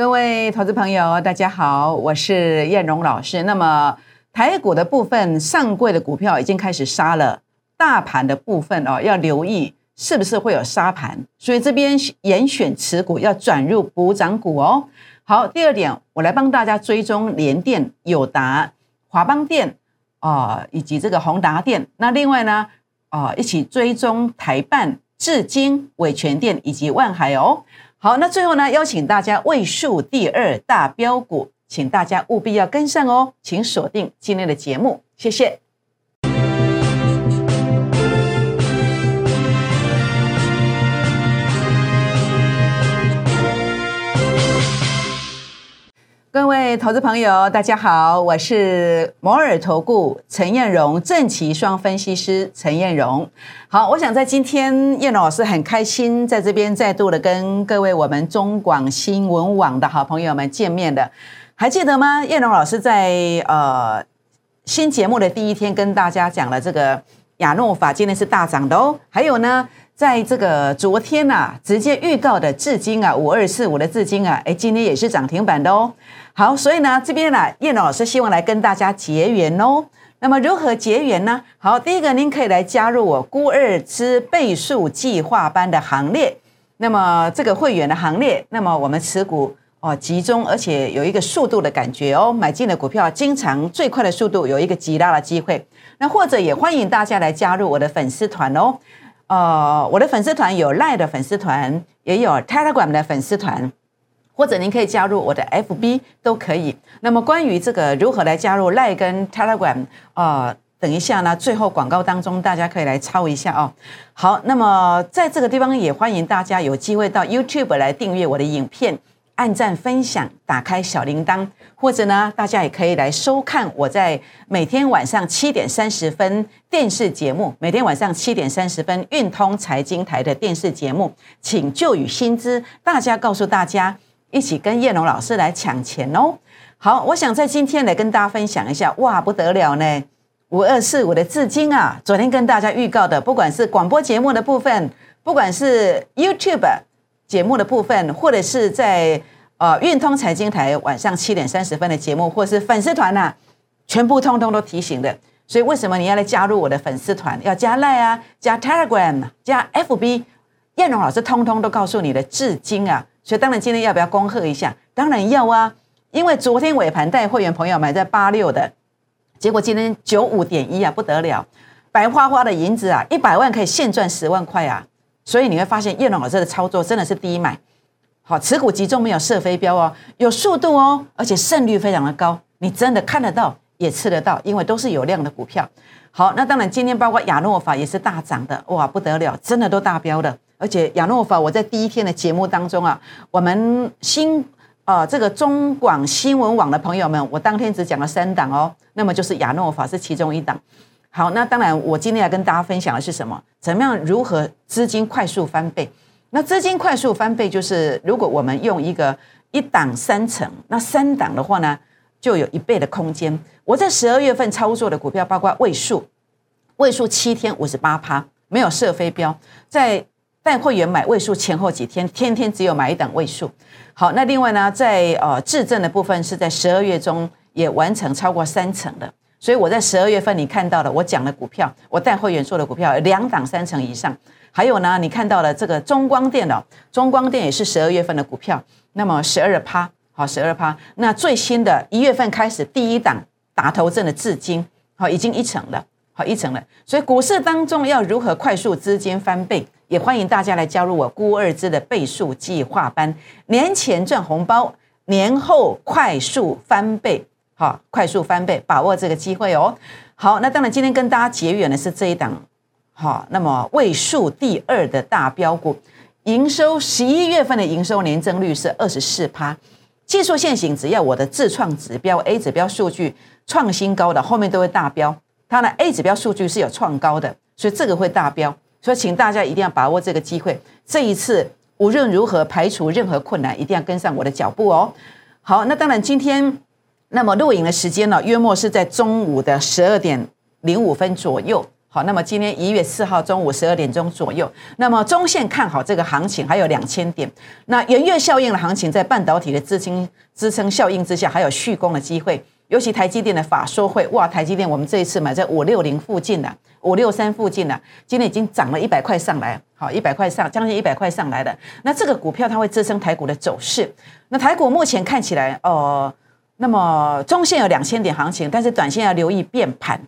各位投资朋友，大家好，我是燕荣老师。那么台股的部分，上柜的股票已经开始杀了，大盘的部分哦，要留意是不是会有杀盘，所以这边严选持股要转入补涨股哦。好，第二点，我来帮大家追踪联电、友达、华邦电啊，以及这个宏达电。那另外呢，啊，一起追踪台办、至金、伟全电以及万海哦。好，那最后呢，邀请大家位数第二大标股，请大家务必要跟上哦，请锁定今天的节目，谢谢。投资朋友，大家好，我是摩尔投顾陈彦荣正奇双分析师陈彦荣。好，我想在今天燕龙老师很开心，在这边再度的跟各位我们中广新闻网的好朋友们见面的，还记得吗？燕龙老师在呃新节目的第一天跟大家讲了这个亚诺法今天是大涨的哦，还有呢。在这个昨天呐，直接预告的至今啊，五二四五的至今啊，哎，今天也是涨停板的哦。好，所以呢，这边呢，叶老师希望来跟大家结缘哦。那么如何结缘呢？好，第一个，您可以来加入我孤二之倍数计划班的行列。那么这个会员的行列，那么我们持股哦集中，而且有一个速度的感觉哦。买进的股票，经常最快的速度有一个极大的机会。那或者也欢迎大家来加入我的粉丝团哦。呃，我的粉丝团有赖的粉丝团，也有 Telegram 的粉丝团，或者您可以加入我的 FB 都可以。那么关于这个如何来加入赖跟 Telegram，呃，等一下呢，最后广告当中大家可以来抄一下哦。好，那么在这个地方也欢迎大家有机会到 YouTube 来订阅我的影片。按赞、分享、打开小铃铛，或者呢，大家也可以来收看我在每天晚上七点三十分电视节目。每天晚上七点三十分，运通财经台的电视节目，请就与薪资，大家告诉大家，一起跟叶龙老师来抢钱哦。好，我想在今天来跟大家分享一下，哇，不得了呢！五二四五的至今啊，昨天跟大家预告的，不管是广播节目的部分，不管是 YouTube。节目的部分，或者是在呃运通财经台晚上七点三十分的节目，或是粉丝团呐，全部通通都提醒的。所以为什么你要来加入我的粉丝团？要加 Line 啊，加 Telegram，加 FB，燕荣老师通通都告诉你的至今啊。所以当然今天要不要恭贺一下？当然要啊，因为昨天尾盘带会员朋友买在八六的，结果今天九五点一啊，不得了，白花花的银子啊，一百万可以现赚十万块啊。所以你会发现叶龙老师的操作真的是第一买，好持股集中没有射飞镖哦，有速度哦，而且胜率非常的高，你真的看得到也吃得到，因为都是有量的股票。好，那当然今天包括亚诺法也是大涨的，哇不得了，真的都大标的。而且亚诺法我在第一天的节目当中啊，我们新呃这个中广新闻网的朋友们，我当天只讲了三档哦，那么就是亚诺法是其中一档。好，那当然，我今天要跟大家分享的是什么？怎么样如何资金快速翻倍？那资金快速翻倍，就是如果我们用一个一档三成，那三档的话呢，就有一倍的空间。我在十二月份操作的股票，包括位数，位数七天五十八趴，没有设飞镖，在带会员买位数前后几天，天天只有买一档位数。好，那另外呢，在呃质证的部分，是在十二月中也完成超过三成的。所以我在十二月份你看到的，我讲的股票，我带会员做的股票，两档三成以上。还有呢，你看到了这个中光电脑，中光电也是十二月份的股票，那么十二趴，好，十二趴。那最新的一月份开始，第一档打头阵的至今，好，已经一成了，好一成了。所以股市当中要如何快速资金翻倍，也欢迎大家来加入我孤二支的倍数计划班，年前赚红包，年后快速翻倍。好，快速翻倍，把握这个机会哦。好，那当然今天跟大家结缘的是这一档，好，那么位数第二的大标股，营收十一月份的营收年增率是二十四趴，技术线型只要我的自创指标 A 指标数据创新高的，后面都会大标。它的 A 指标数据是有创高的，所以这个会大标。所以请大家一定要把握这个机会，这一次无论如何排除任何困难，一定要跟上我的脚步哦。好，那当然今天。那么录影的时间呢，约莫是在中午的十二点零五分左右。好，那么今天一月四号中午十二点钟左右，那么中线看好这个行情还有两千点。那元月效应的行情，在半导体的资金支撑效应之下，还有续攻的机会。尤其台积电的法说会，哇，台积电我们这一次买在五六零附近的，五六三附近的，今天已经涨了一百块上来，好，一百块上，将近一百块上来的。那这个股票它会支撑台股的走势。那台股目前看起来，呃，那么中线有两千点行情，但是短线要留意变盘。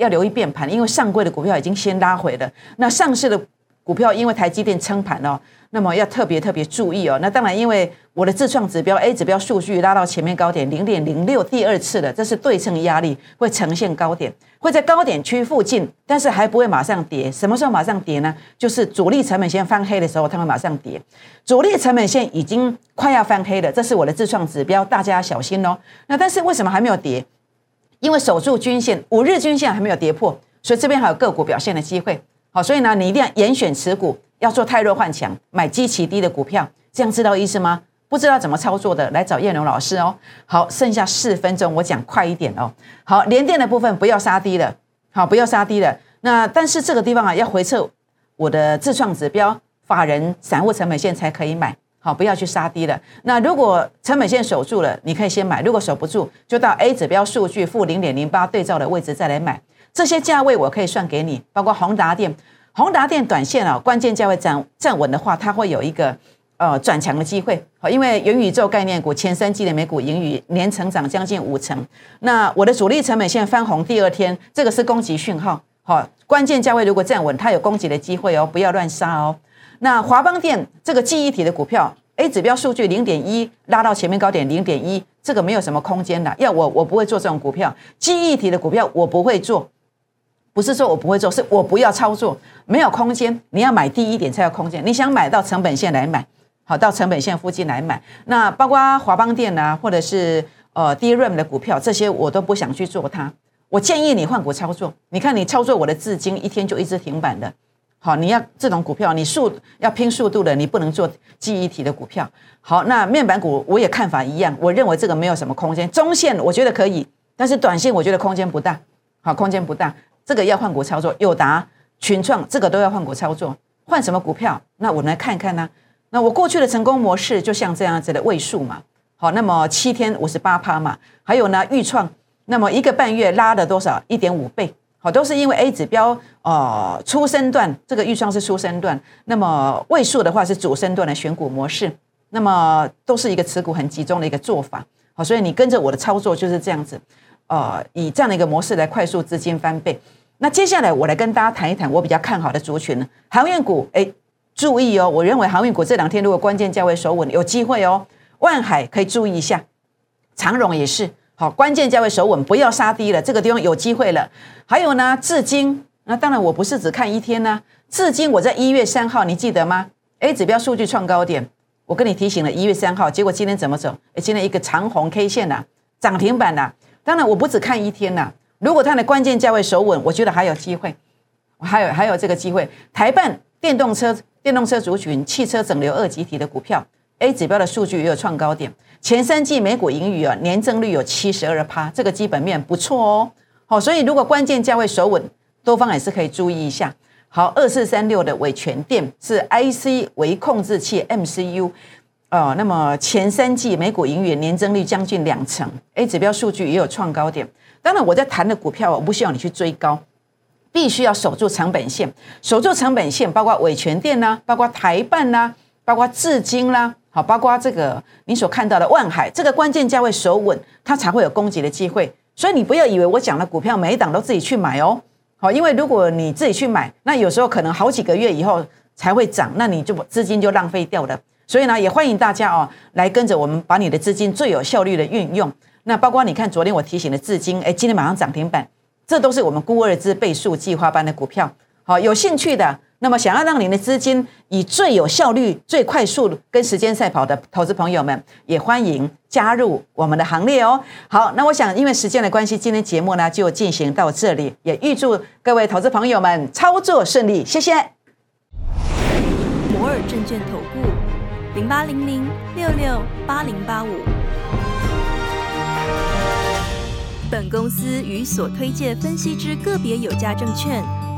要留意变盘，因为上柜的股票已经先拉回了。那上市的股票，因为台积电撑盘哦，那么要特别特别注意哦。那当然，因为我的自创指标 A 指标数据拉到前面高点零点零六，第二次的，这是对称压力会呈现高点，会在高点区附近，但是还不会马上跌。什么时候马上跌呢？就是主力成本线翻黑的时候，它会马上跌。主力成本线已经快要翻黑了，这是我的自创指标，大家小心哦。那但是为什么还没有跌？因为守住均线，五日均线还没有跌破，所以这边还有个股表现的机会。好，所以呢，你一定要严选持股，要做太弱换强，买基期低的股票，这样知道意思吗？不知道怎么操作的，来找叶龙老师哦。好，剩下四分钟，我讲快一点哦。好，连电的部分不要杀低了，好，不要杀低了。那但是这个地方啊，要回撤我的自创指标，法人散户成本线才可以买。好，不要去杀低了。那如果成本线守住了，你可以先买；如果守不住，就到 A 指标数据负零点零八对照的位置再来买。这些价位我可以算给你，包括宏达电。宏达电短线啊，关键价位站站稳的话，它会有一个呃转强的机会。好，因为元宇宙概念股前三季的每股盈余年成长将近五成。那我的主力成本线翻红第二天，这个是攻击讯号。好，关键价位如果站稳，它有攻击的机会哦，不要乱杀哦。那华邦电这个记忆体的股票，A 指标数据零点一拉到前面高点零点一，这个没有什么空间的。要我我不会做这种股票，记忆体的股票我不会做，不是说我不会做，是我不要操作，没有空间。你要买低一点才有空间，你想买到成本线来买，好到成本线附近来买。那包括华邦电啊，或者是呃 DRAM 的股票，这些我都不想去做它。我建议你换股操作。你看你操作我的资金，一天就一直停板的。好，你要这种股票，你速要拼速度的，你不能做记忆体的股票。好，那面板股我也看法一样，我认为这个没有什么空间。中线我觉得可以，但是短线我觉得空间不大。好，空间不大，这个要换股操作。友达、群创这个都要换股操作，换什么股票？那我们来看看呢。那我过去的成功模式就像这样子的位数嘛。好，那么七天五十八趴嘛，还有呢预创，那么一个半月拉了多少？一点五倍。好，都是因为 A 指标，呃，初升段这个预算是初升段，那么位数的话是主升段的选股模式，那么都是一个持股很集中的一个做法。好，所以你跟着我的操作就是这样子，呃，以这样的一个模式来快速资金翻倍。那接下来我来跟大家谈一谈我比较看好的族群呢，航运股。哎，注意哦，我认为航运股这两天如果关键价位守稳，有机会哦。万海可以注意一下，长荣也是。好，关键价位守稳，不要杀低了，这个地方有机会了。还有呢，至今，那当然我不是只看一天呢。至今我在一月三号，你记得吗？A 指标数据创高点，我跟你提醒了一月三号，结果今天怎么走？哎，今天一个长红 K 线呐，涨停板呐。当然我不只看一天呐，如果它的关键价位守稳，我觉得还有机会，还有还有这个机会。台办电动车、电动车族群、汽车整流二级体的股票，A 指标的数据也有创高点。前三季每股盈余啊，年增率有七十二趴，这个基本面不错哦。好，所以如果关键价位守稳，多方也是可以注意一下。好，二四三六的伟全电是 IC 微控制器 MCU，呃，那么前三季每股盈余年增率将近两成，A 指标数据也有创高点。当然，我在谈的股票，我不需要你去追高，必须要守住成本线，守住成本线，包括伟全电呐，包括台办呐，包括至今啦。好，包括这个你所看到的万海，这个关键价位守稳，它才会有攻击的机会。所以你不要以为我讲的股票每一档都自己去买哦。好，因为如果你自己去买，那有时候可能好几个月以后才会涨，那你就资金就浪费掉了。所以呢，也欢迎大家哦来跟着我们，把你的资金最有效率的运用。那包括你看昨天我提醒的资金，哎，今天马上涨停板，这都是我们估二之倍数计划班的股票。好，有兴趣的。那么，想要让您的资金以最有效率、最快速跟时间赛跑的投资朋友们，也欢迎加入我们的行列哦。好，那我想因为时间的关系，今天节目呢就进行到这里，也预祝各位投资朋友们操作顺利，谢谢。摩尔证券投顾零八零零六六八零八五，本公司与所推介分析之个别有价证券。